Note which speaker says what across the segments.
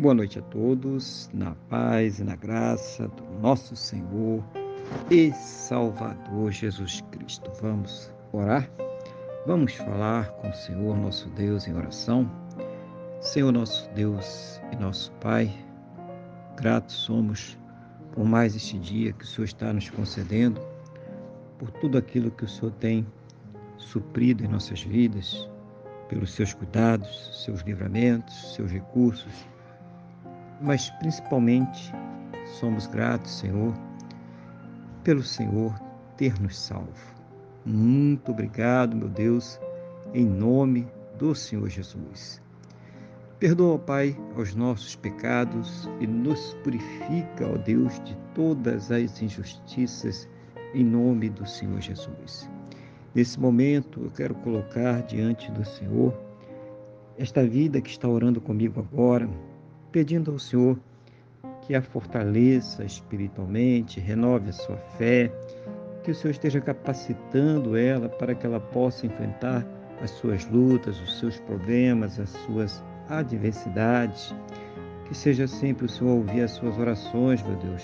Speaker 1: Boa noite a todos, na paz e na graça do nosso Senhor e Salvador Jesus Cristo. Vamos orar? Vamos falar com o Senhor nosso Deus em oração. Senhor nosso Deus e nosso Pai, gratos somos por mais este dia que o Senhor está nos concedendo, por tudo aquilo que o Senhor tem suprido em nossas vidas, pelos seus cuidados, seus livramentos, seus recursos mas principalmente somos gratos, Senhor, pelo Senhor ter nos salvo. Muito obrigado, meu Deus, em nome do Senhor Jesus. Perdoa, Pai, os nossos pecados e nos purifica, ó Deus, de todas as injustiças, em nome do Senhor Jesus. Nesse momento, eu quero colocar diante do Senhor esta vida que está orando comigo agora, pedindo ao Senhor que a fortaleça espiritualmente, renove a sua fé, que o Senhor esteja capacitando ela para que ela possa enfrentar as suas lutas, os seus problemas, as suas adversidades. Que seja sempre o Senhor ouvir as suas orações, meu Deus,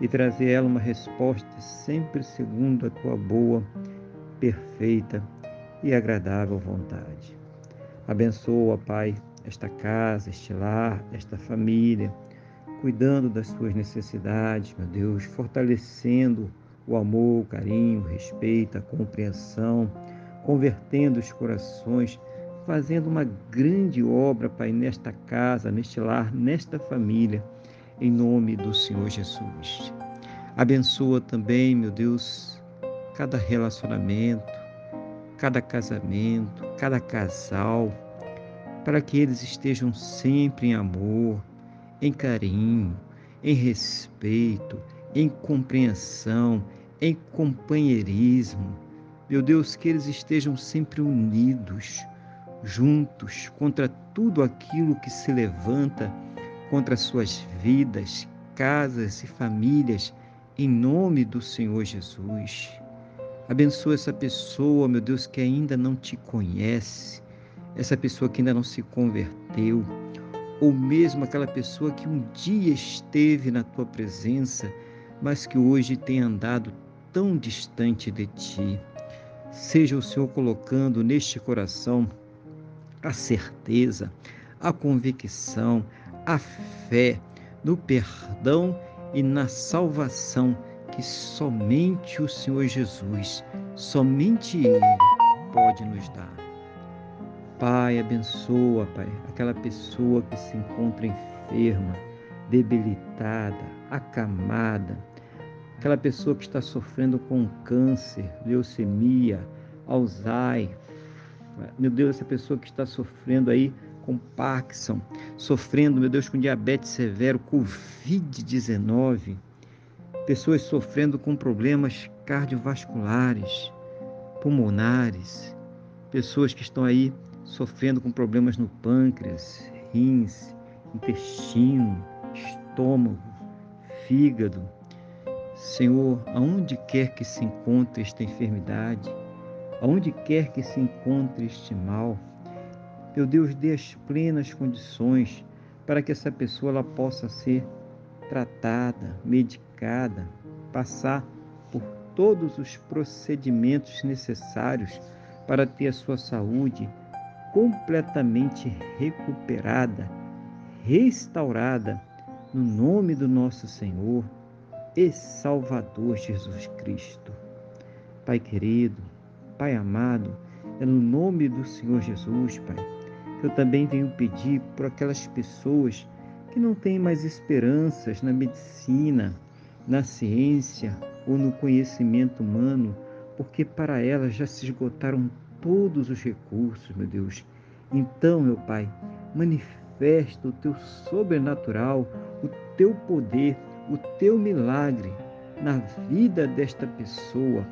Speaker 1: e trazer ela uma resposta sempre segundo a tua boa, perfeita e agradável vontade. Abençoa, Pai, esta casa, este lar, esta família, cuidando das suas necessidades, meu Deus, fortalecendo o amor, o carinho, o respeito, a compreensão, convertendo os corações, fazendo uma grande obra, Pai, nesta casa, neste lar, nesta família, em nome do Senhor Jesus. Abençoa também, meu Deus, cada relacionamento, cada casamento, cada casal, para que eles estejam sempre em amor, em carinho, em respeito, em compreensão, em companheirismo. Meu Deus, que eles estejam sempre unidos, juntos, contra tudo aquilo que se levanta contra suas vidas, casas e famílias, em nome do Senhor Jesus. Abençoa essa pessoa, meu Deus, que ainda não te conhece, essa pessoa que ainda não se converteu, ou mesmo aquela pessoa que um dia esteve na tua presença, mas que hoje tem andado tão distante de ti. Seja o Senhor colocando neste coração a certeza, a convicção, a fé no perdão e na salvação que somente o Senhor Jesus, somente Ele pode nos dar. Pai, abençoa, Pai, aquela pessoa que se encontra enferma, debilitada, acamada, aquela pessoa que está sofrendo com câncer, leucemia, Alzheimer, meu Deus, essa pessoa que está sofrendo aí com Parkinson, sofrendo, meu Deus, com diabetes severo, Covid-19, pessoas sofrendo com problemas cardiovasculares, pulmonares, pessoas que estão aí sofrendo com problemas no pâncreas, rins, intestino, estômago, fígado. Senhor, aonde quer que se encontre esta enfermidade, aonde quer que se encontre este mal, meu Deus, dê as plenas condições para que essa pessoa ela possa ser tratada, medicada, passar por todos os procedimentos necessários para ter a sua saúde completamente recuperada, restaurada, no nome do nosso Senhor e Salvador Jesus Cristo. Pai querido, Pai amado, é no nome do Senhor Jesus, Pai, que eu também venho pedir por aquelas pessoas que não têm mais esperanças na medicina, na ciência ou no conhecimento humano, porque para elas já se esgotaram todos os recursos, meu Deus. Então, meu Pai, manifesta o teu sobrenatural, o teu poder, o teu milagre na vida desta pessoa,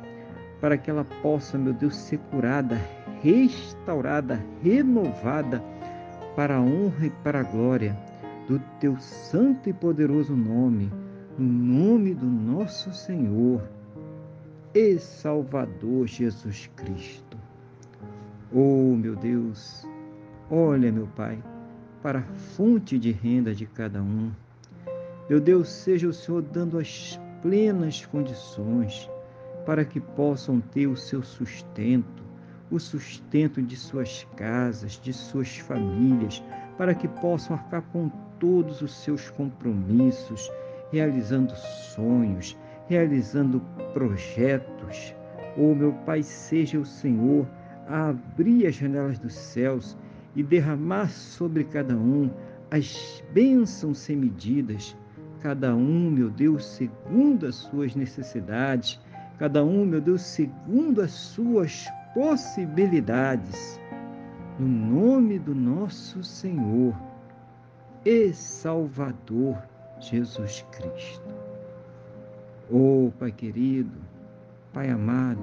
Speaker 1: para que ela possa, meu Deus, ser curada, restaurada, renovada para a honra e para a glória do teu santo e poderoso nome, no nome do nosso Senhor e Salvador Jesus Cristo. Oh, meu Deus, olha, meu Pai, para a fonte de renda de cada um. Meu Deus, seja o Senhor dando as plenas condições para que possam ter o seu sustento, o sustento de suas casas, de suas famílias, para que possam arcar com todos os seus compromissos, realizando sonhos, realizando projetos. Oh, meu Pai, seja o Senhor a abrir as janelas dos céus e derramar sobre cada um as bênçãos sem medidas, cada um, meu Deus, segundo as suas necessidades, cada um, meu Deus, segundo as suas possibilidades. No nome do nosso Senhor e Salvador Jesus Cristo. Oh, Pai querido, Pai amado,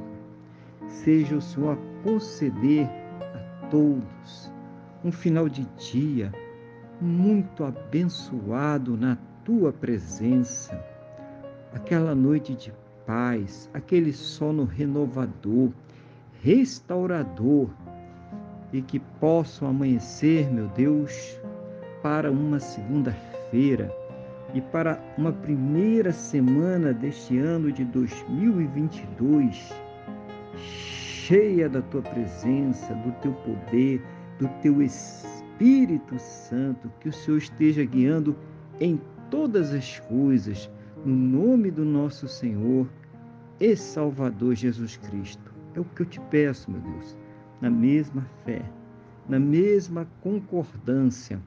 Speaker 1: seja o Senhor a conceder a todos um final de dia muito abençoado na tua presença, aquela noite de paz, aquele sono renovador, restaurador e que possam amanhecer, meu Deus, para uma segunda-feira e para uma primeira semana deste ano de 2022, cheia da tua presença, do teu poder, do teu Espírito Santo, que o Senhor esteja guiando em todas as coisas, no nome do nosso Senhor e Salvador Jesus Cristo. É o que eu te peço, meu Deus, na mesma fé, na mesma concordância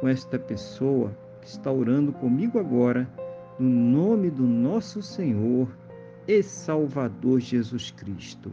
Speaker 1: com esta pessoa que está orando comigo agora, no nome do nosso Senhor e Salvador Jesus Cristo.